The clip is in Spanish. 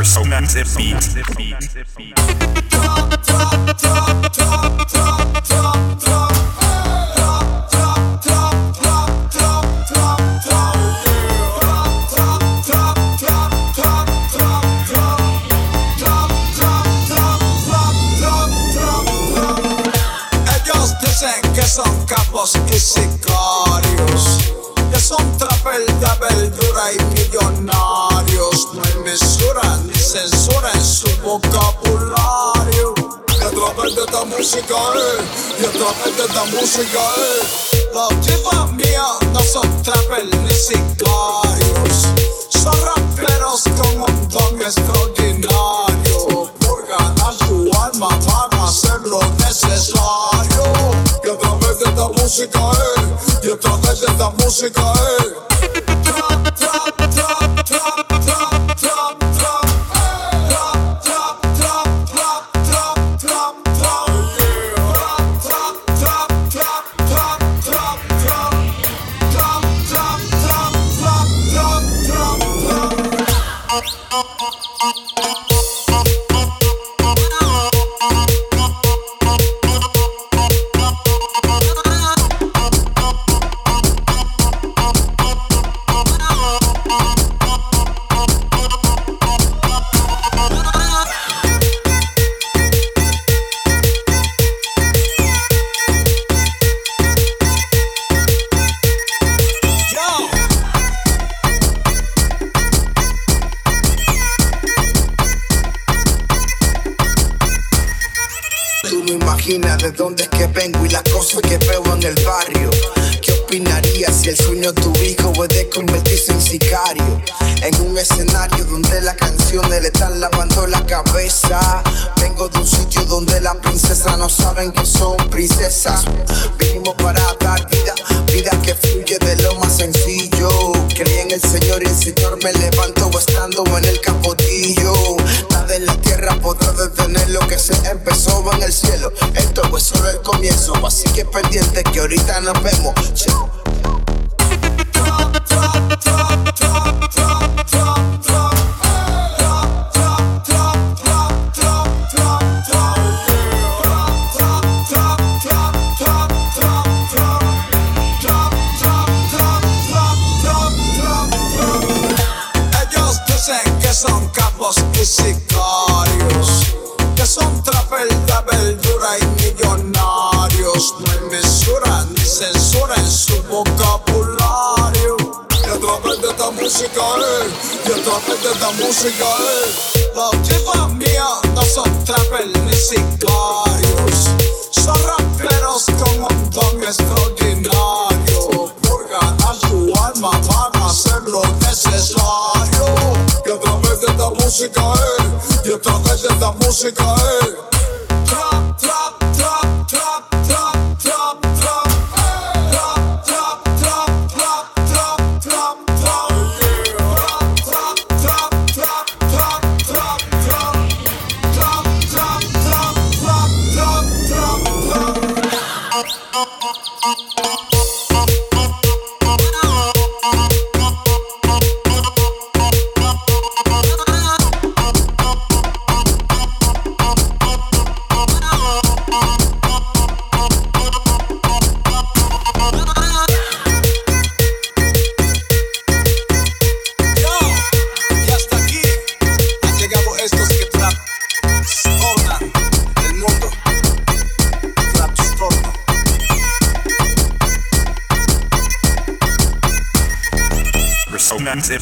Resonante Beat. Ellos dicen que son capos y sicarios, eh, y a través de esta música, eh, los chivas mías no son trapel ni sicarios, son raperos con un don extraordinario. Por ganar su alma van a hacer lo necesario. Y a través de esta música, eh, y a través de esta música, eh. どっどっどっどっ。Tú no imaginas de dónde es que vengo y las cosas que veo en el barrio. ¿Qué opinarías si el sueño de tu hijo puede convertirse en sicario? En un escenario donde las canciones le están lavando la cabeza. Vengo de un sitio donde las princesas no saben que son princesas. Vinimos para dar vida, vida que fluye de lo más sencillo. Creí en el Señor y el Señor me levantó Esto es solo el comienzo, así que pendiente que ahorita nos vemos. Ellos dicen que son capos y en su vocabulario. Y a través de esta música, eh, y a través de esta música, eh, las chivas mías no son trapel ni sicarios, son raperos con un don extraordinario. Por ganar su alma van a hacer lo necesario. Y a través de esta música, eh, y a través de esta música, eh. Programm